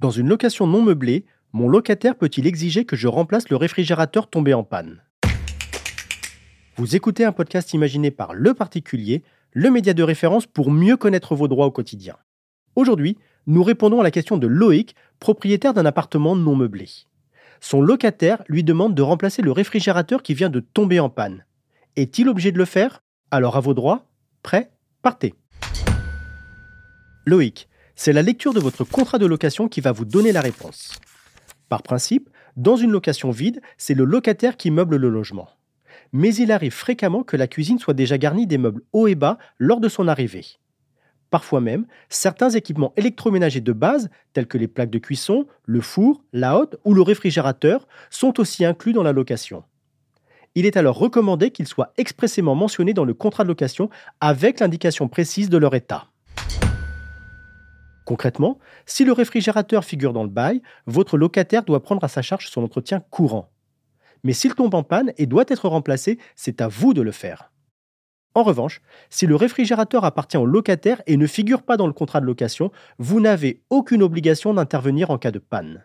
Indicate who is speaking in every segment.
Speaker 1: Dans une location non meublée, mon locataire peut-il exiger que je remplace le réfrigérateur tombé en panne? Vous écoutez un podcast imaginé par Le Particulier, le média de référence pour mieux connaître vos droits au quotidien. Aujourd'hui, nous répondons à la question de Loïc, propriétaire d'un appartement non meublé. Son locataire lui demande de remplacer le réfrigérateur qui vient de tomber en panne. Est-il obligé de le faire? Alors à vos droits, prêt, partez. Loïc, c'est la lecture de votre contrat de location qui va vous donner la réponse. Par principe, dans une location vide, c'est le locataire qui meuble le logement. Mais il arrive fréquemment que la cuisine soit déjà garnie des meubles hauts et bas lors de son arrivée. Parfois même, certains équipements électroménagers de base, tels que les plaques de cuisson, le four, la hotte ou le réfrigérateur, sont aussi inclus dans la location. Il est alors recommandé qu'ils soient expressément mentionnés dans le contrat de location avec l'indication précise de leur état. Concrètement, si le réfrigérateur figure dans le bail, votre locataire doit prendre à sa charge son entretien courant. Mais s'il tombe en panne et doit être remplacé, c'est à vous de le faire. En revanche, si le réfrigérateur appartient au locataire et ne figure pas dans le contrat de location, vous n'avez aucune obligation d'intervenir en cas de panne.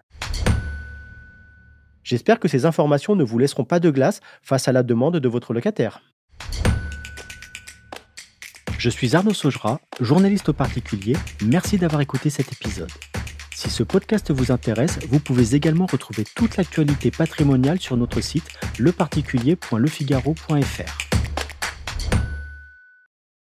Speaker 1: J'espère que ces informations ne vous laisseront pas de glace face à la demande de votre locataire. Je suis Arnaud Saugera, journaliste au particulier. Merci d'avoir écouté cet épisode. Si ce podcast vous intéresse, vous pouvez également retrouver toute l'actualité patrimoniale sur notre site leparticulier.lefigaro.fr.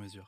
Speaker 2: mesure.